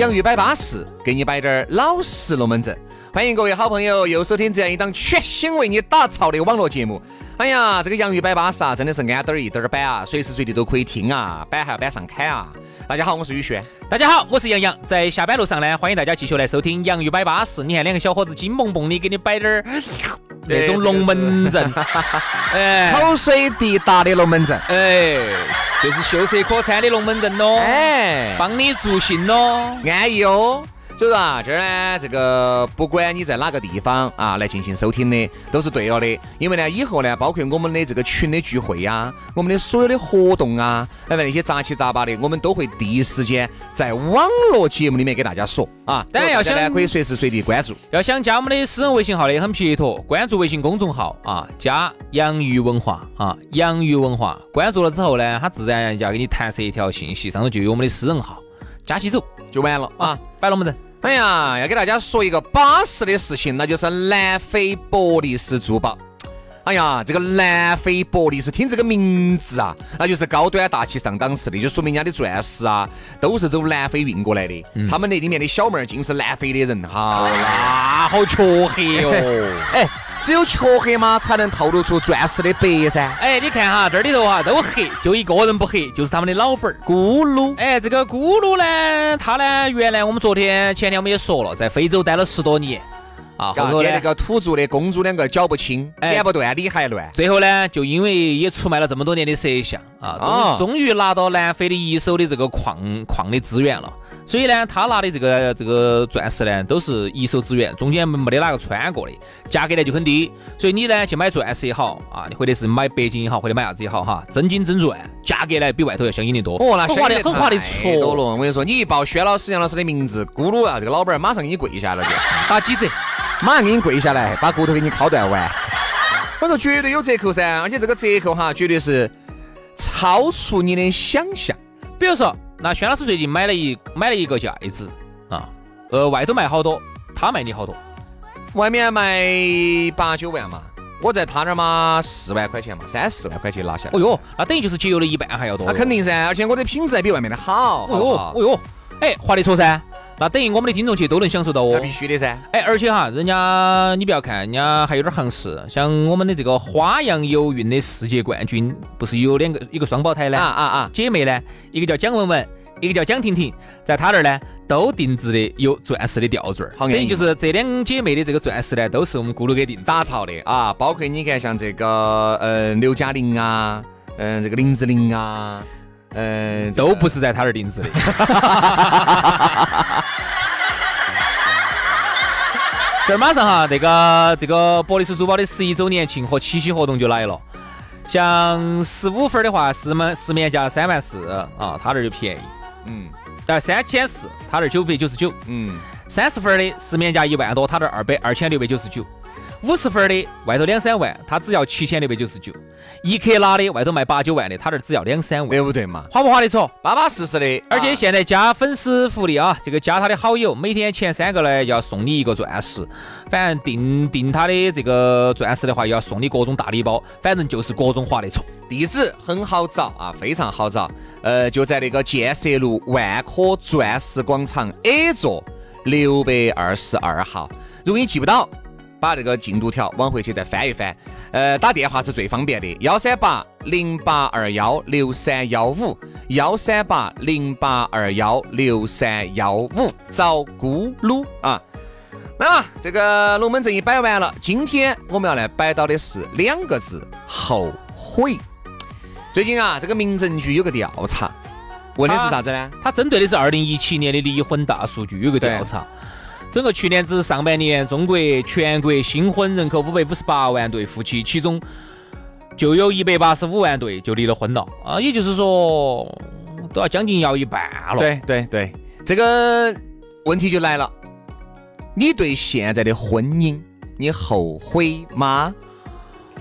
洋芋摆巴士，给你摆点儿老实龙门阵。欢迎各位好朋友又收听这样一档全新为你打造的网络节目。哎呀，这个洋芋摆巴士啊，真的是安得儿一点儿摆啊，随时随地都可以听啊，摆还要摆上开啊。大家好，我是宇轩。大家好，我是杨洋。在下班路上呢，欢迎大家继续来收听洋芋摆巴士。你看两个小伙子金蹦蹦的，给你摆点儿 那种龙门阵，哎，口水滴答的龙门阵，哎，就是秀色可餐的龙门阵喽，哎，帮你助兴喽，安逸哦。所以说啊，今儿呢，这个不管你在哪个地方啊来进行收听的，都是对了的。因为呢，以后呢，包括我们的这个群的聚会呀，我们的所有的活动啊，哎，那些杂七杂八的，我们都会第一时间在网络节目里面给大家说啊。当然要想可以随时随地关注。要想加我们的私人微信号的也很撇脱，关注微信公众号啊，加洋芋文化啊，洋芋文化。关注了之后呢，他自然就要给你弹射一条信息，上头就有我们的私人号，加起走就完了啊，摆龙门阵。哎呀，要给大家说一个巴适的事情，那就是南非伯利斯珠宝。哎呀，这个南非伯利斯，听这个名字啊，那就是高端大气上档次的，就说明人家的钻石啊，都是走南非运过来的。他们那里面的小妹儿竟是南非的人哈，那好黢黑哦，哎。只有黢黑嘛，才能透露出钻石的白噻。哎，你看哈，这里头啊都黑，就一个人不黑，就是他们的老板儿咕噜。哎，这个咕噜呢，他呢，原来我们昨天前天我们也说了，在非洲待了十多年啊，后头那个土著的公主两个搅不清，剪不断理还乱。最后呢，就因为也出卖了这么多年的摄像啊，终终于拿到南非的一手的这个矿矿的资源了。所以呢，他拿的这个这个钻石呢，都是一手资源，中间没得哪个穿过的，价格呢就很低。所以你呢去买钻石也好啊，或者是买白金也好，或者买啥子也好哈，真金真钻，价格呢比外头要相应的多。哦，那划的很划得着了。我跟你说，你一报薛老师、杨老师的名字，咕噜啊，这个老板马上给你跪下了，就打几折，马上给你跪下来，把骨头给你敲断完。我说绝对有折扣噻，而且这个折扣哈，绝对是超出你的想象。比如说。那轩老师最近买了一买了一个戒指啊，呃，外头卖好多，他卖你好多？外面卖八九万嘛，我在他那儿嘛四万块钱嘛，三四万块钱拿下来。哦哟，那等于就是节约了一半还要多。那肯定噻，而且我的品质还比外面的好。哦哟，哦哟，哎，划得着噻。那等于我们的听众去都能享受到哦。那必须的噻。哎，而且哈，人家你不要看，人家还有点行势，像我们的这个花样游泳的世界冠军，不是有两个一个双胞胎呢？啊啊啊！姐妹呢，一个叫蒋雯雯，一个叫蒋婷婷，在她那儿呢，都定制的有钻石的吊坠儿。等于就是这两姐妹的这个钻石呢，都是我们咕噜给定打造的啊。包括你看，像这个呃刘嘉玲啊，嗯，这个林志玲啊。嗯，都不是在她那儿定制的。这儿马上哈，那个这个博利斯珠宝的十一周年庆和七夕活动就来了。像十五分的话，十门十面价三万四啊，他那儿就便宜。嗯，但三千四，他那儿九百九十九。嗯，三十分的十面价一万多，他那儿二百二千六百九十九。五十分的外头两三万，他只要七千六百九十九。一克拉的外头卖八九万的，他这儿只要两三万，对不对嘛？划不划得着？巴巴适适的。而且现在加粉丝福利啊，这个加他的好友，每天前三个呢要送你一个钻石。反正订订他的这个钻石的话，要送你各种大礼包。反正就是各种划得着。地址很好找啊，非常好找。呃，就在那个建设路万科钻石广场 A 座六百二十二号。如果你记不到。把这个进度条往回去再翻一翻，呃，打电话是最方便的，幺三八零八二幺六三幺五，幺三八零八二幺六三幺五，找咕噜啊。那么这个龙门阵一摆完了，今天我们要来摆到的是两个字：后悔。最近啊，这个民政局有个调查，问的是啥子呢？它针对的是二零一七年的离婚大数据有个调查。整个去年子上半年，中国全国新婚人口五百五十八万对夫妻，其中就有一百八十五万对就离了婚了啊，也就是说都要将近要一半了。对 对对，这个问题就来了，你对现在的婚姻你后悔吗？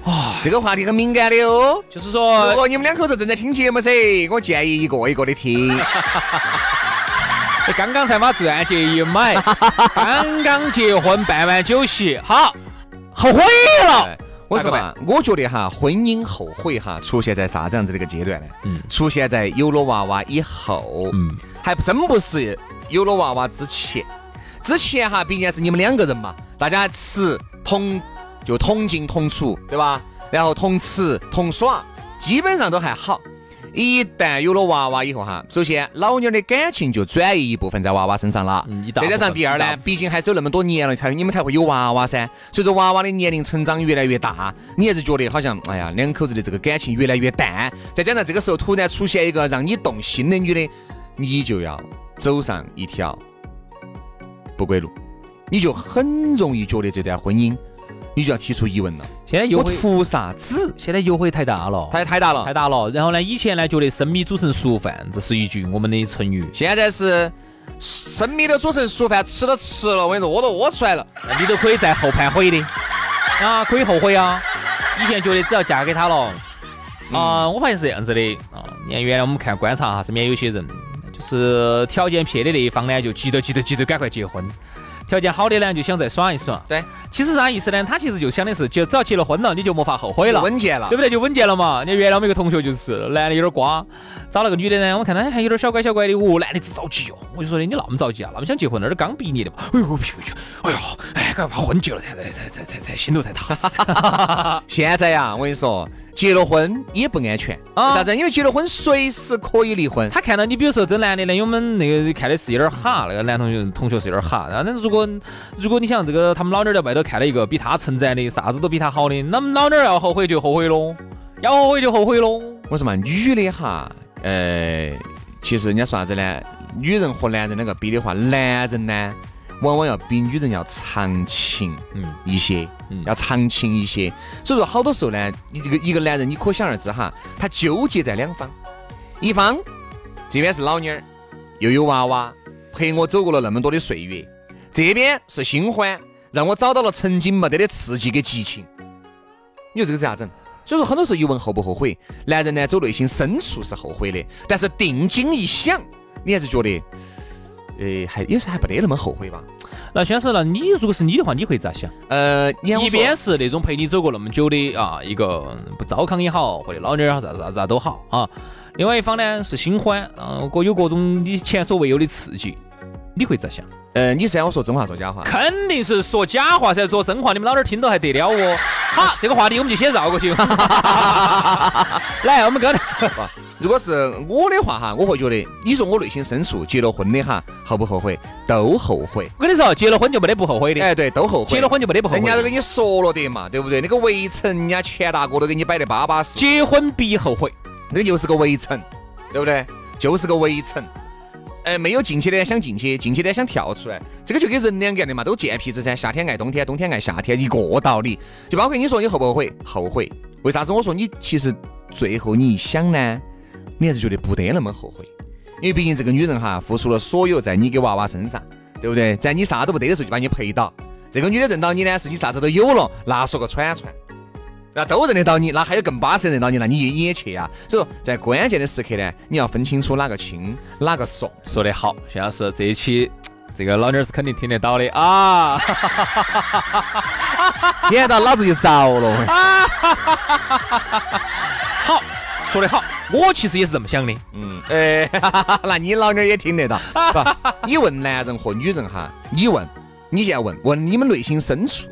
啊，这个话题很敏感的哦。就是说，如果你们两口子正在听节目噻，我建议一个一个的听。刚刚才把钻戒一买，刚刚结婚办完酒席，好，后悔了。我说嘛，我觉得哈，婚姻后悔哈，出现在啥子样子的一个阶段呢？嗯，出现在有了娃娃以后。嗯，还真不是有了娃娃之前。之前哈，毕竟是你们两个人嘛，大家吃同就同进同出，对吧？然后同吃同耍，基本上都还好。一旦有了娃娃以后哈，首先老娘的感情就转移一部分在娃娃身上了。嗯，再加上第二呢，毕竟还是有那么多年了，才你们才会有娃娃噻。随着娃娃的年龄成长越来越大，你还是觉得好像哎呀，两口子的这个感情越来越淡。再加上这个时候突然出现一个让你动心的女的，你就要走上一条不归路，你就很容易觉得这段婚姻。你就要提出疑问了。现在又图啥子？现在优惠太大了，太太大了，太大了。然后呢，以前呢觉得生米煮成熟饭，这是一句我们的成语。现在是生米都煮成熟饭，吃都吃了，我跟你说，屙都屙出来了，你都可以在后盘悔的啊，可以后悔啊。以前觉得只要嫁给他了啊，我发现是这样子的啊。你看原来我们看观察哈，身边有些人就是条件撇的那一方呢，就急着急着急着赶快结婚。条件好的呢，就想再耍一耍。对，其实啥意思呢？他其实就想的是，就只要结了婚了，你就没法后悔了，稳健了，对不对？就稳健了嘛。你原来我们一个同学就是，男的有点瓜，找了个女的呢，我看他还有点小乖小乖的。哦，男的只着急哦。我就说的，你那么着急啊？那么想结婚，那是刚毕业的嘛？哎呦，哎呦，哎，赶快把婚结了才才才才才才心头才踏实。现在呀，我跟你说。结了婚也不安全啊？啥子？因为结了婚随时可以离婚。他看到你，比如说这男的呢，我们那个看的是有点哈，那个男同学同学是有点哈。然后如果如果你想这个，他们老娘在外头看了一个比他称赞的，啥子都比他好的，那么老娘要后悔就后悔喽，要后悔就后悔喽。我说嘛，女的哈，呃，其实人家说啥子呢？女人和男人两个比的话，男人呢？往往要比女人要长情，嗯，一些，嗯，要长情一些。所以说，好多时候呢，你这个一个男人，你可想而知哈，他纠结在两方，一方这边是老妞儿，又有娃娃，陪我走过了那么多的岁月；这边是新欢，让我找到了曾经没得的刺激跟激情。你说这个是啥整？所以说，很多时候一问后不后悔，男人呢走内心深处是后悔的，但是定睛一想，你还是觉得。诶，还也是还不得那么后悔吧？那先生，那你如果是你的话，你会咋想？呃，一边是那种陪你走过那么久的啊，一个不糟糠也好，或者老娘儿啥子啥子都好啊。另外一方呢是新欢，嗯，各有各种你前所未有的刺激，你会咋想？呃，你是让我说真话说假话？肯定是说假话噻，说真话你们老点儿听到还得了哦？好，这个话题我们就先绕过去。来，我们刚才说。如果是我的话哈，我会觉得，你说我内心深处结了婚的哈，后不后悔？都后悔。我跟你说，结了婚就没得不后悔的。哎，对，都后悔。结了婚就没得不后悔。人家都跟你说了的嘛，对不对？那个围城，人家钱大哥都给你摆得巴巴适。结婚必后悔，那就是个围城，对不对？就是个围城。哎，没有进去的想进去，进去的想跳出来，这个就跟人两个的嘛，都贱皮子噻。夏天爱冬天，冬天爱夏天，一个道理。就包括你说你后不后悔？后悔。为啥子？我说你其实最后你一想呢？你还是觉得不得那么后悔，因为毕竟这个女人哈，付出了所有在你给娃娃身上，对不对？在你啥都不得的时候就把你陪到。这个女的认到你呢，是你啥子都有了，那说个铲铲，那都认得到你，那还有更巴适认到你，那你你也去啊。所以说，在关键的时刻呢，你要分清楚哪个轻，哪个重。说得好，徐老师，这一期这个老妞是肯定听得到的啊。演到老子就着了。好。说得好，我其实也是这么想的。嗯，哎，那你老娘也听得到。不，你问男人和女人哈，你问，你现在问问你们内心深处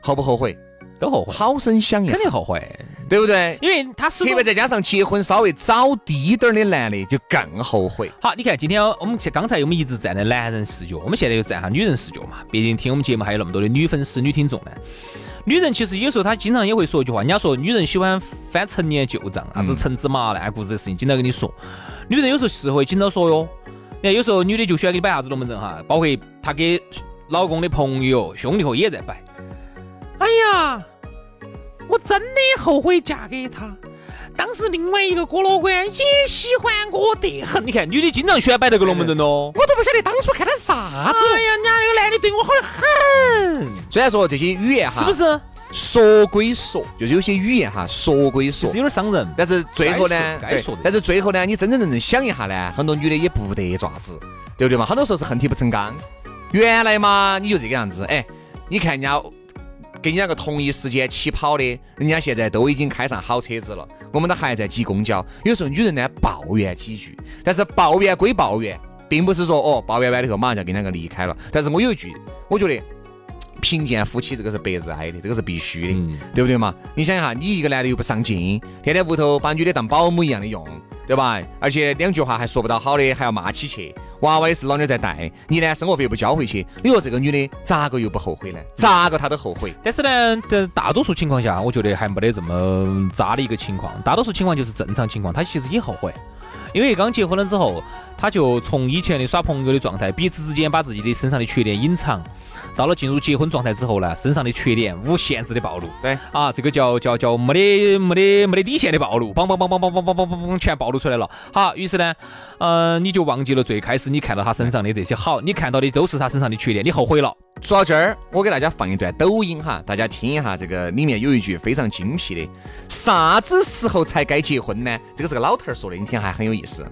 后不后悔？都后悔。好生想一肯定后悔，对不对？因为他特别再加上结婚稍微早低点儿的男的就更后悔。好，你看今天我们刚才我们一直站在男人视角，我们现在又站下女人视角嘛。毕竟听我们节目还有那么多的女粉丝、女听众呢。女人其实有时候她经常也会说一句话，人家说女人喜欢翻陈年旧账，啥子陈芝麻烂谷子的事情，经常跟你说。女人有时候是会经常说哟。你看有时候女的就喜欢给你摆啥子龙门阵哈，包括她给老公的朋友、兄弟伙也在摆。哎呀，我真的后悔嫁给他。当时另外一个哥老倌也喜欢我得很。你看，女的经常喜欢摆这个龙门阵哦。我都不晓得当初看的啥子。哎呀，人家那个男的对我好得很。虽然说这些语言哈，是不是说归说，就是有些语言哈说归说，是有点伤人。但是最后呢，该说的。但是最后呢，你真真正正想一下呢，很多女的也不得爪子，对不对嘛？很多时候是恨铁不成钢。原来嘛，你就这个样子。哎，你看人家。跟你两个同一时间起跑的，人家现在都已经开上好车子了，我们都还在挤公交。有时候女人呢抱怨几句，但是抱怨归抱怨，并不是说哦抱怨完了以后马上就跟两个离开了。但是我有一句，我觉得贫贱夫妻这个是百日哀的，这个是必须的，对不对嘛？你想一下，你一个男的又不上进，天天屋头把女的当保姆一样的用。对吧？而且两句话还说不到好的，还要骂起去。娃娃也是老娘在带，你呢生活费不交回去，你说这个女的咋个又不后悔呢？咋个她都后悔。但是呢，在大多数情况下，我觉得还没得这么渣的一个情况。大多数情况就是正常情况，她其实也后悔，因为刚结婚了之后，她就从以前的耍朋友的状态，彼此之间把自己的身上的缺点隐藏。到了进入结婚状态之后呢，身上的缺点无限制的暴露。对啊，这个叫叫叫没得没得没得底线的暴露，梆梆梆梆梆梆梆梆梆梆全暴露出来了。好，于是呢，呃，你就忘记了最开始你看到他身上的这些好，你看到的都是他身上的缺点，你后悔了。说到这儿，我给大家放一段抖音哈，大家听一下，这个里面有一句非常精辟的：啥子时候才该结婚呢？这个是个老头儿说的，你听还很有意思。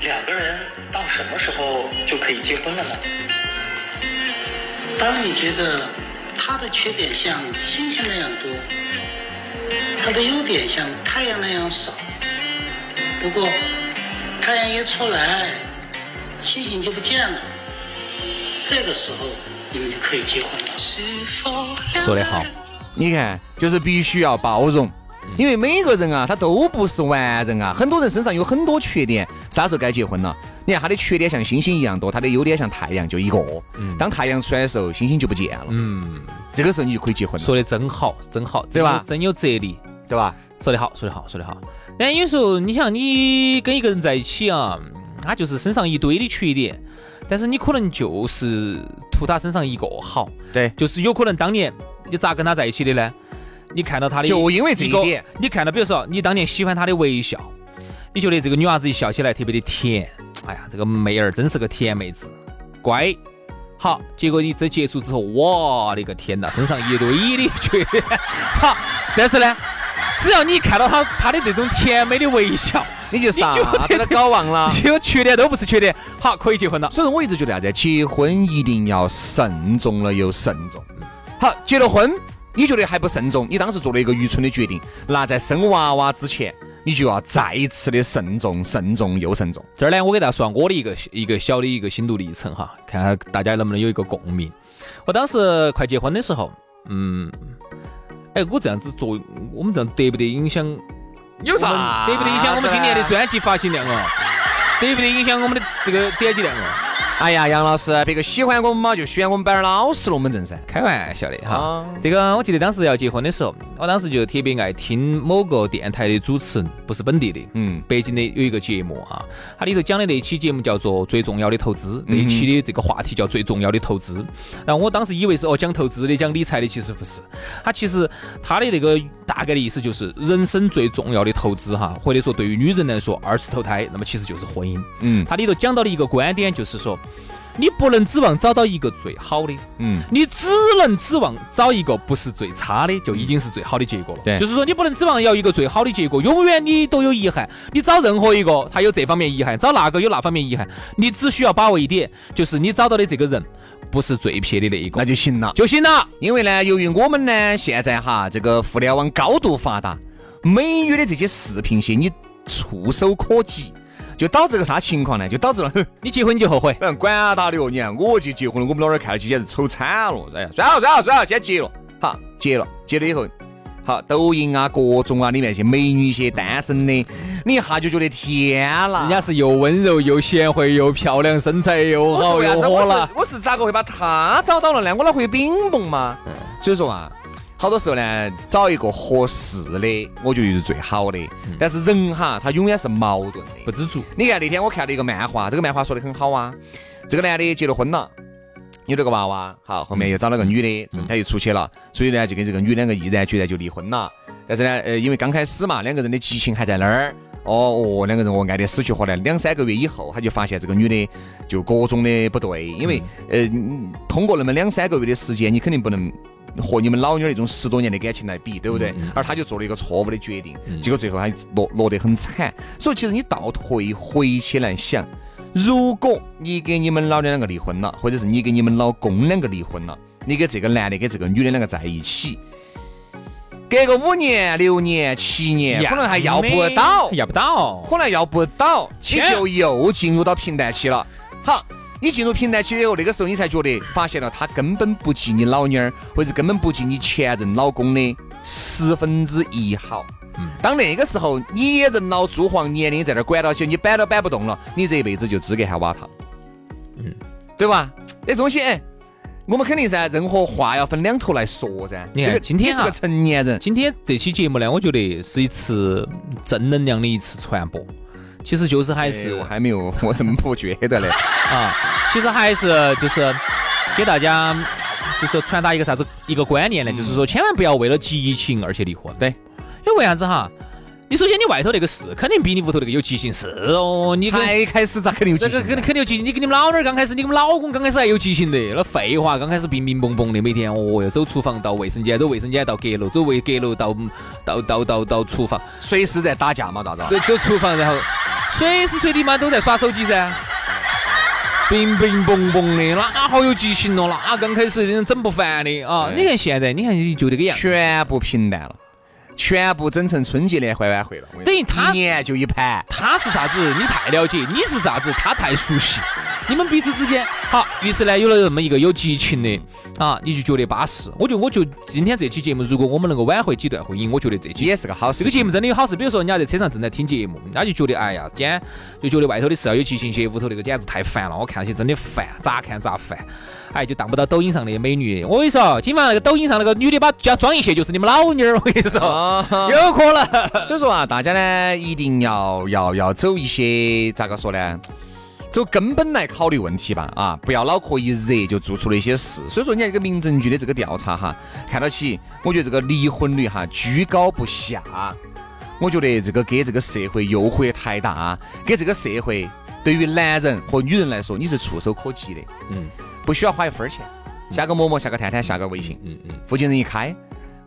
两个人到什么时候就可以结婚了呢？当你觉得他的缺点像星星那样多，他的优点像太阳那样少，不过太阳一出来，星星就不见了，这个时候你们就可以结婚了。说得好，你看，就是必须要包容。因为每个人啊，他都不是完人啊，很多人身上有很多缺点，啥时候该结婚了？你看他的缺点像星星一样多，他的优点像太阳就一个。嗯当太阳出来的时候，星星就不见了。嗯，这个时候你就可以结婚了。说的真好，真好，对吧？真有哲理，对吧？说的好，说的好，说的好。但有时候你想，你跟一个人在一起啊，他就是身上一堆的缺点，但是你可能就是图他身上一个好。对，就是有可能当年你咋跟他在一起的呢？你看到他的，就因为这一点，你看到，比如说你当年喜欢他的微笑，你觉得这个女娃子一笑起来特别的甜，哎呀，这个妹儿真是个甜妹子，乖。好，结果你这结束之后，我的个天呐，身上一堆的缺点。好，但是呢，只要你看到她她的这种甜美的微笑，你就啥子都搞忘了，这个缺点都不是缺点。好，可以结婚了。所以说我一直觉得啥子，结婚一定要慎重了又慎重。好，结了婚。你觉得还不慎重？你当时做了一个愚蠢的决定，那在生娃娃之前，你就要再一次的慎重、慎重又慎重。这儿呢，我给大家说我的一个一个小的一个心路历程哈，看看大家能不能有一个共鸣。我当时快结婚的时候，嗯，哎，我这样子做，我们这样子得不得影响？有啥？得不得影响我们今年的专辑发行量啊？得不得影响我们的这个点击量啊？哎呀，杨老师，别个喜欢我们嘛，就喜欢我们班儿老实龙门阵噻。开玩笑的哈。这个我记得当时要结婚的时候，我当时就特别爱听某个电台的主持人，不是本地的，嗯，北京的有一个节目啊，它里头讲的那期节目叫做《最重要的投资》，那期的这个话题叫最重要的投资。然后我当时以为是哦讲投资的，讲理财的，其实不是。他其实他的那个大概的意思就是，人生最重要的投资哈，或者说对于女人来说，二次投胎，那么其实就是婚姻。嗯，它里头讲到的一个观点就是说。你不能指望找到一个最好的，嗯，你只能指望找一个不是最差的，就已经是最好的结果了。对，就是说你不能指望要一个最好的结果，永远你都有遗憾。你找任何一个，他有这方面遗憾；找那个有那方面遗憾。你只需要把握一点，就是你找到的这个人不是最撇的那一个，那就行了，就行了。因为呢，由于我们呢现在哈这个互联网高度发达，美女的这些视频些你触手可及。就导致个啥情况呢？就导致了你结婚你就后悔，嗯，管他的哦！你看我就结婚了，我们老儿看了简直丑惨了。哎呀，算了算了算了，先结了。好，结了，结了以后，好，抖音啊，各种啊，里面些美女些单身的，你一下就觉得天啦，人家是又温柔又贤惠又漂亮，身材又好又火辣。我是咋个会把她找到了呢？我哪会有冰冻吗？所以说啊。好多时候呢，找一个合适的，我觉得是最好的。但是人哈，他永远是矛盾的，不知足。你看那天我看了一个漫画，这个漫画说的很好啊。这个男的结了婚了。有了个娃娃，好，后面又找了个女的，他又出去了，所以呢，就跟这个女两个毅然决然就离婚了。但是呢，呃，因为刚开始嘛，两个人的激情还在那儿，哦哦，两个人哦爱得死去活来。两三个月以后，他就发现这个女的就各种的不对，因为呃，通过那么两三个月的时间，你肯定不能和你们老妞那种十多年的感情来比，对不对？而他就做了一个错误的决定，结果最后他落落得很惨。所以其实你倒退回去来想。如果你跟你们老娘两个离婚了，或者是你跟你们老公两个离婚了，你跟这个男的跟这个女的两个在一起，隔个五年、六年、七年，可能还要不到，要不到，可能要不到，你就又进入到平淡期了。好，你进入平台期以后，那个时候你才觉得发现了他根本不及你老娘儿，或者根本不及你前任老公的十分之一好。当那个时候，你也人老珠黄，年龄在那管到起，你摆都摆不动了，你这一辈子就资格喊挖他，嗯，对吧？这东西，哎，我们肯定噻，任何话要分两头来说噻。你看，今天是个成年人，今天这期节目呢，我觉得是一次正能量的一次传播，其实就是还是我还没有，我怎么不觉得嘞？啊，其实还是就是给大家就是传达一个啥子一个观念呢？就是说，千万不要为了激情而去离婚。对。因为为啥子哈？你首先你外头那个是肯定比你屋头那个有激情是哦，你才开始咋肯定有激情？肯定肯定有激情。你跟你们老儿刚开始，你们老公刚开始还有激情的，那废话，刚开始乒乒蹦蹦的，每天哦要走厨房到卫生间，走卫生间到阁楼，走卫阁楼到到到到到厨房，随时在打架嘛，大子？对，走厨房，然后随时随地嘛都在耍手机噻，乒乒蹦蹦的，哪好有激情哦，那刚开始整不烦的啊！你看现在，你看就这个样，全部平淡了。全部整成春节联欢晚会了，等于他一年就一盘。他是啥子？你太了解，你是啥子？他太熟悉。你们彼此之间好，于是呢有了这么一个有激情的啊，你就觉得巴适。我觉得，我就今天这期节目，如果我们能够挽回几段婚姻，我觉得这期也是个好事。这个节目真的有好事。比如说，人家在车上正在听节目，人家就觉得哎呀，今天就觉得外头的事要有激情些，屋头那个简直太烦了，我看起真的烦，咋看咋烦。哎，就当不到抖音上的美女。我跟你说，今晚那个抖音上那个女的把脚装一卸，就是你们老妞儿。我跟你说，有可能。所以说啊，大家呢一定要要要走一些咋个说呢？走根本来考虑问题吧。啊，不要脑壳一热就做出了一些事。所以说，你看这个民政局的这个调查哈，看到起，我觉得这个离婚率哈居高不下。我觉得这个给这个社会诱惑也太大，给这个社会对于男人和女人来说，你是触手可及的。嗯。不需要花一分钱，下个陌陌，下个探探，下个微信，嗯嗯，附近人一开，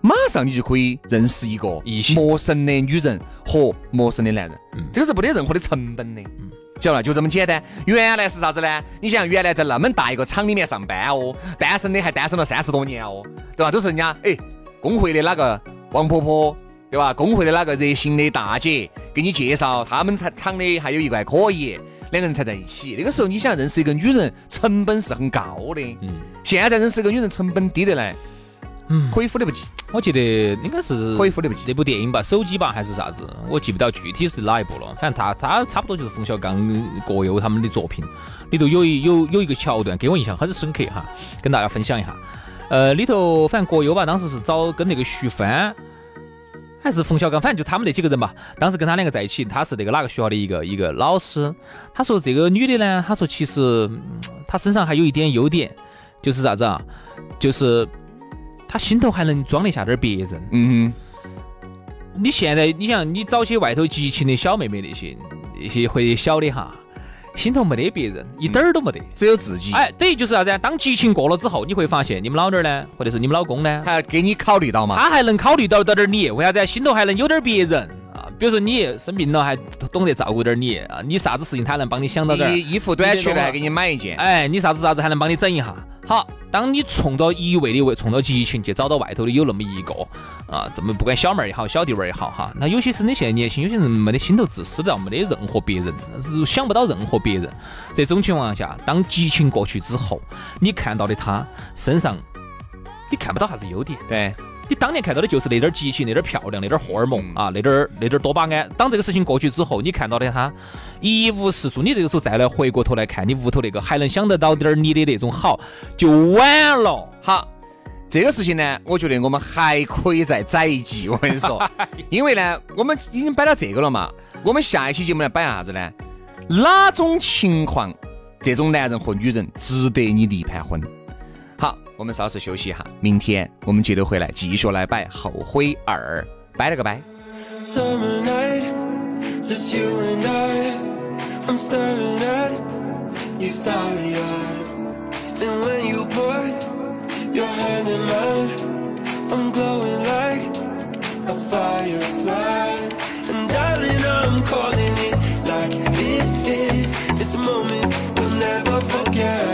马上你就可以认识一个陌生的女人和陌生的男人，嗯，这个是没得任何的成本的，嗯，晓得吧？就这么简单。原来是啥子呢？你想，原来在那么大一个厂里面上班哦，单身的还单身了三十多年哦，对吧？都是人家哎，工会的哪个王婆婆，对吧？工会的那个热心的大姐给你介绍，他们厂厂的还有一个还可以。两个人才在一起，那个时候你想认识一个女人，成本是很高的。嗯，现在认识一个女人成本低得来，嗯，可以忽略不计。我记得应该是可以忽略不计那部电影吧，手机吧还是啥子，我记不到具体是哪一部了。反正他他差不多就是冯小刚、葛优他们的作品，里头有一有有一个桥段给我印象很深刻哈，跟大家分享一下。呃，里头反正葛优吧，当时是找跟那个徐帆。还是冯小刚，反正就他们那几个人吧。当时跟他两个在一起，他是那个哪个学校的一个一个老师。他说这个女的呢，他说其实她身上还有一点优点，就是啥子啊？就是她心头还能装得下点别人。嗯。你现在你想，你找些外头激情的小妹妹那些那些会小的哈。心头没得别人，一点儿都没得，只有自己。哎，等于就是啥子？当激情过了之后，你会发现你们老娘儿呢，或者是你们老公呢，还给你考虑到嘛？他还能考虑到到点你，为啥子？心头还能有点别人啊？比如说你生病了，还懂得照顾点你啊？你啥子事情他能帮你想到点？衣服短缺了还给你买一件。哎，你啥子啥子还能帮你整一下？好，当你冲到一味的为冲到激情去找到外头的有那么一个啊，这么不管小妹儿也好，小弟妹儿也好哈，那有些是你现在年轻，有些人没得心头自私的，没得任何别人，是想不到任何别人。这种情况下，当激情过去之后，你看到的他身上，你看不到啥子优点。对。你当年看到的就是那点激情，那点漂亮，那点荷尔蒙啊，那点那点多巴胺。当这个事情过去之后，你看到的他一无是处。你这个时候再来回过头来看你屋头那个还能想得到点你的那种好，就晚了。好，这个事情呢，我觉得我们还可以再载一集。我跟你说，因为呢，我们已经摆到这个了嘛。我们下一期节目来摆啥子呢？哪种情况这种男人和女人值得你离盘婚。我们稍事休息一下，明天我们接着回来继续来摆后悔二，拜了个拜。moment we'll never forget.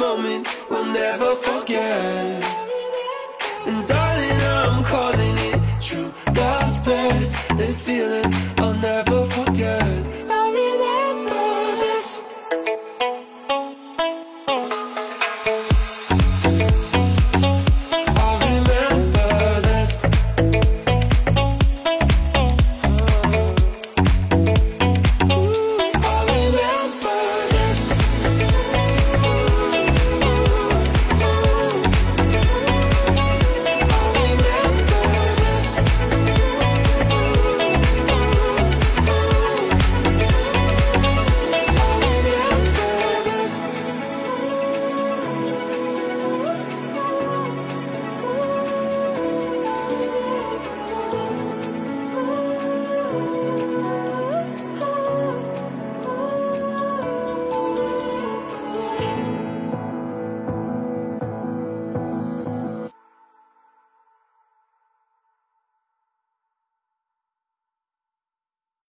moment we'll never forget.